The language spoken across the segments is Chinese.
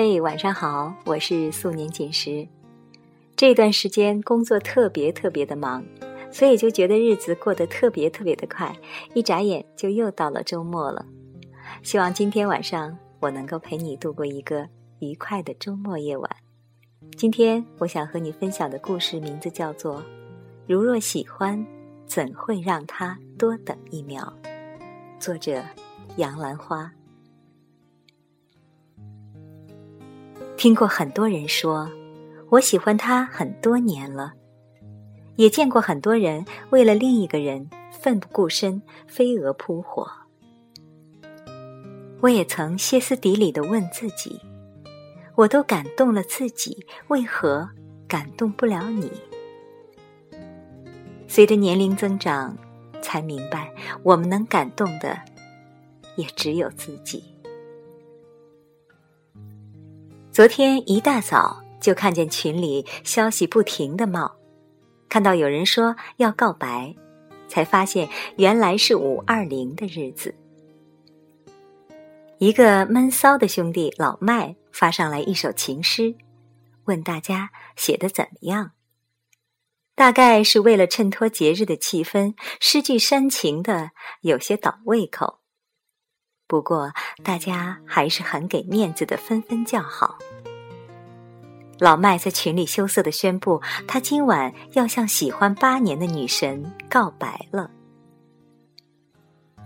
嘿，晚上好，我是素年锦时。这段时间工作特别特别的忙，所以就觉得日子过得特别特别的快，一眨眼就又到了周末了。希望今天晚上我能够陪你度过一个愉快的周末夜晚。今天我想和你分享的故事名字叫做《如若喜欢，怎会让他多等一秒》，作者杨兰花。听过很多人说，我喜欢他很多年了，也见过很多人为了另一个人奋不顾身、飞蛾扑火。我也曾歇斯底里的问自己：我都感动了自己，为何感动不了你？随着年龄增长，才明白，我们能感动的，也只有自己。昨天一大早就看见群里消息不停的冒，看到有人说要告白，才发现原来是五二零的日子。一个闷骚的兄弟老麦发上来一首情诗，问大家写的怎么样。大概是为了衬托节日的气氛，诗句煽情的有些倒胃口。不过，大家还是很给面子的，纷纷叫好。老麦在群里羞涩的宣布，他今晚要向喜欢八年的女神告白了。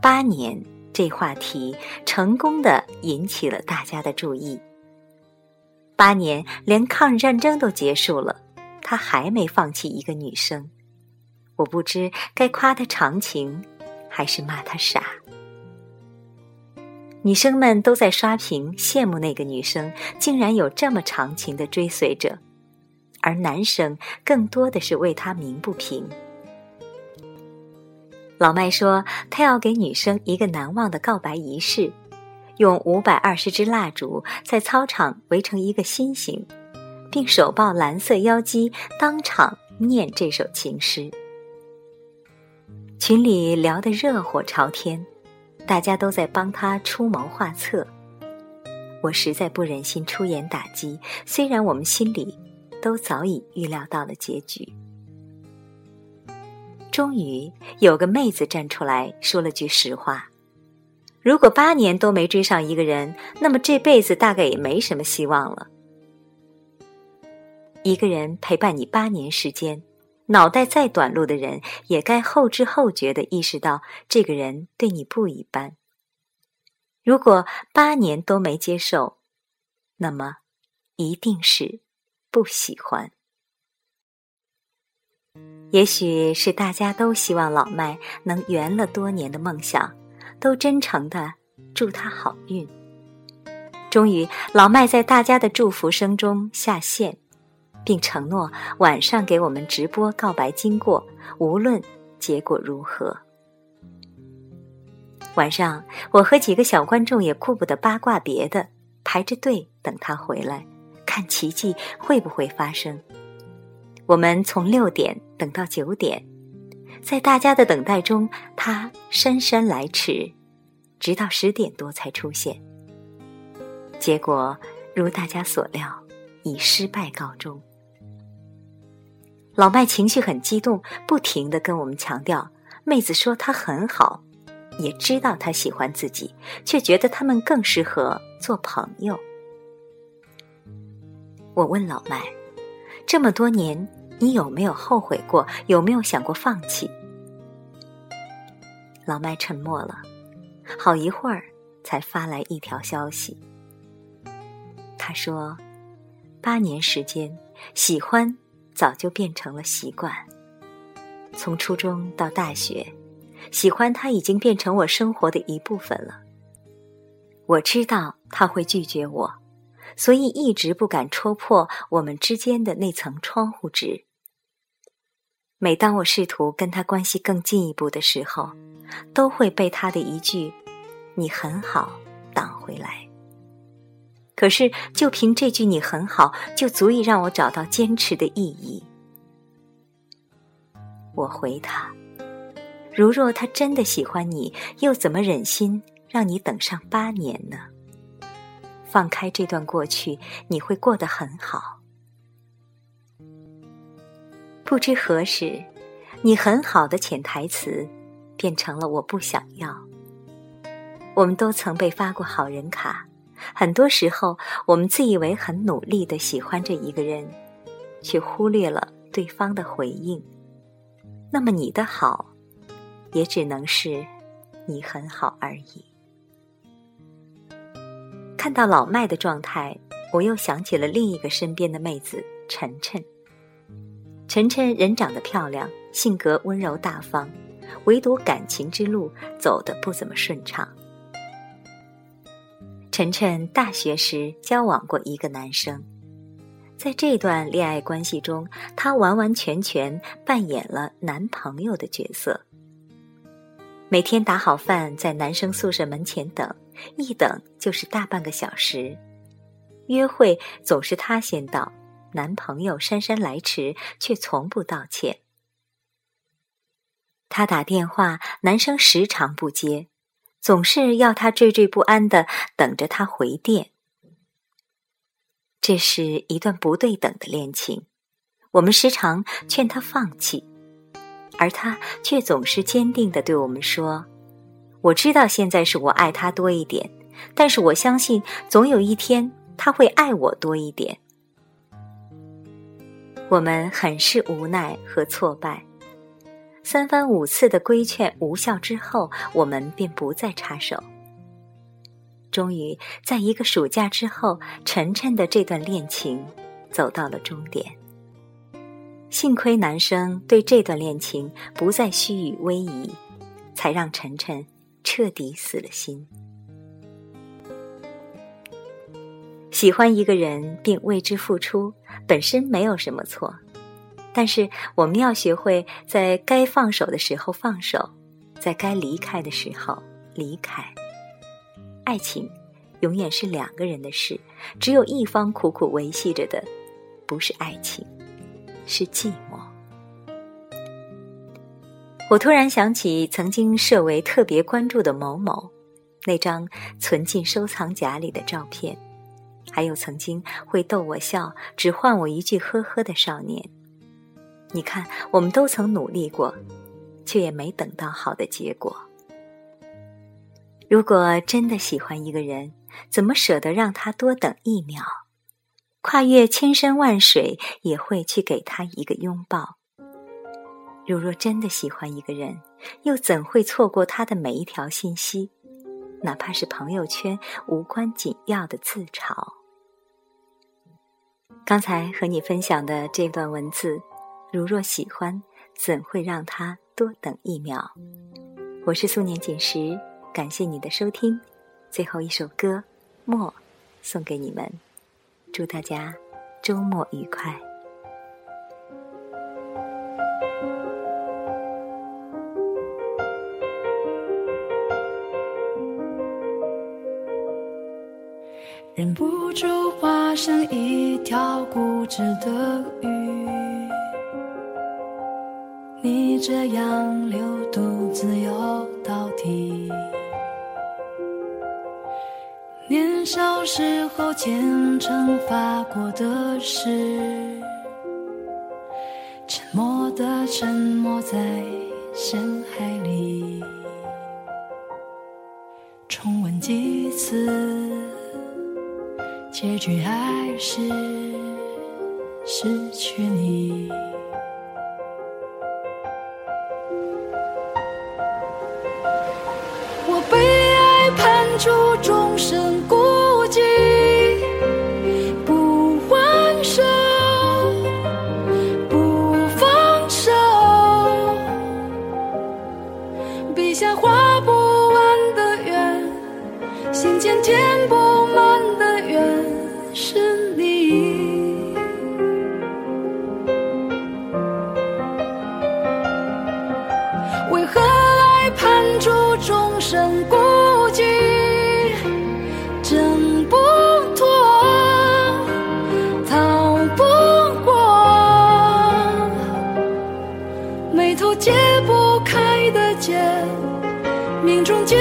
八年这话题成功的引起了大家的注意。八年连抗日战争都结束了，他还没放弃一个女生，我不知该夸他长情，还是骂他傻。女生们都在刷屏，羡慕那个女生竟然有这么长情的追随者，而男生更多的是为她鸣不平。老麦说，他要给女生一个难忘的告白仪式，用五百二十支蜡烛在操场围成一个心形，并手抱蓝色妖姬，当场念这首情诗。群里聊得热火朝天。大家都在帮他出谋划策，我实在不忍心出言打击。虽然我们心里都早已预料到了结局。终于有个妹子站出来说了句实话：如果八年都没追上一个人，那么这辈子大概也没什么希望了。一个人陪伴你八年时间。脑袋再短路的人，也该后知后觉的意识到，这个人对你不一般。如果八年都没接受，那么一定是不喜欢。也许是大家都希望老麦能圆了多年的梦想，都真诚的祝他好运。终于，老麦在大家的祝福声中下线。并承诺晚上给我们直播告白经过，无论结果如何。晚上，我和几个小观众也顾不得八卦别的，排着队等他回来，看奇迹会不会发生。我们从六点等到九点，在大家的等待中，他姗姗来迟，直到十点多才出现。结果如大家所料，以失败告终。老麦情绪很激动，不停的跟我们强调：“妹子说他很好，也知道他喜欢自己，却觉得他们更适合做朋友。”我问老麦：“这么多年，你有没有后悔过？有没有想过放弃？”老麦沉默了，好一会儿才发来一条消息。他说：“八年时间，喜欢。”早就变成了习惯。从初中到大学，喜欢他已经变成我生活的一部分了。我知道他会拒绝我，所以一直不敢戳破我们之间的那层窗户纸。每当我试图跟他关系更进一步的时候，都会被他的一句“你很好”挡回来。可是，就凭这句“你很好”，就足以让我找到坚持的意义。我回他：“如若他真的喜欢你，又怎么忍心让你等上八年呢？放开这段过去，你会过得很好。不知何时，你很好的潜台词变成了我不想要。我们都曾被发过好人卡，很多时候我们自以为很努力的喜欢着一个人，却忽略了对方的回应。那么你的好，也只能是你很好而已。看到老麦的状态，我又想起了另一个身边的妹子晨晨。晨晨人长得漂亮，性格温柔大方，唯独感情之路走得不怎么顺畅。晨晨大学时交往过一个男生，在这段恋爱关系中，他完完全全扮演了男朋友的角色。每天打好饭，在男生宿舍门前等，一等就是大半个小时。约会总是他先到。男朋友姗姗来迟，却从不道歉。他打电话，男生时常不接，总是要他惴惴不安的等着他回电。这是一段不对等的恋情，我们时常劝他放弃，而他却总是坚定的对我们说：“我知道现在是我爱他多一点，但是我相信总有一天他会爱我多一点。”我们很是无奈和挫败，三番五次的规劝无效之后，我们便不再插手。终于，在一个暑假之后，晨晨的这段恋情走到了终点。幸亏男生对这段恋情不再虚与委蛇，才让晨晨彻底死了心。喜欢一个人并为之付出，本身没有什么错，但是我们要学会在该放手的时候放手，在该离开的时候离开。爱情永远是两个人的事，只有一方苦苦维系着的，不是爱情，是寂寞。我突然想起曾经设为特别关注的某某，那张存进收藏夹里的照片。还有曾经会逗我笑，只换我一句呵呵的少年。你看，我们都曾努力过，却也没等到好的结果。如果真的喜欢一个人，怎么舍得让他多等一秒？跨越千山万水，也会去给他一个拥抱。如若真的喜欢一个人，又怎会错过他的每一条信息？哪怕是朋友圈无关紧要的自嘲。刚才和你分享的这段文字，如若喜欢，怎会让他多等一秒？我是素年锦时，感谢你的收听。最后一首歌《默》送给你们，祝大家周末愉快。忍不住化身一条固执的鱼，这样流独自游到底。年少时候虔诚发过的誓，沉默的沉没在深海里，重温几次。结局还是失去你。终身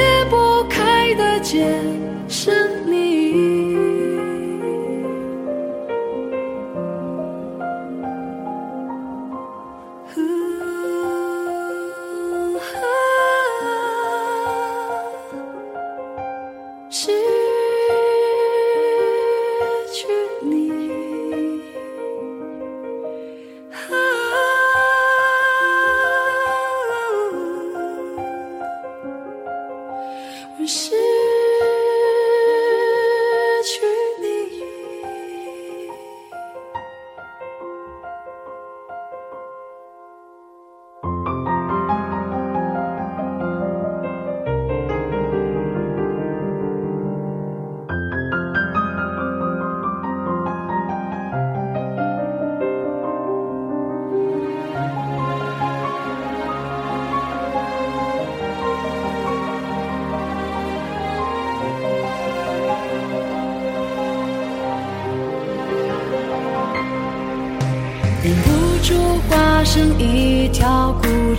解不开的结，是你。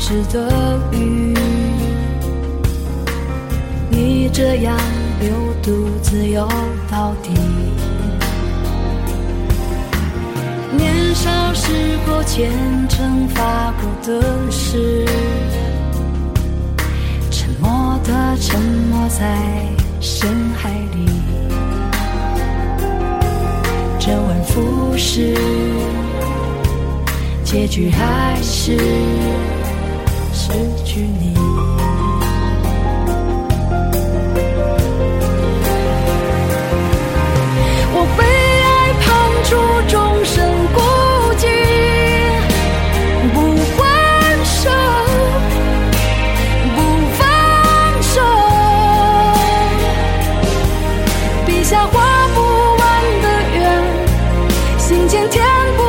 条固执的雨，你这样流独自游到底。年少时过虔诚发过的誓，沉默的沉没在深海里，周而复始。结局还是天天不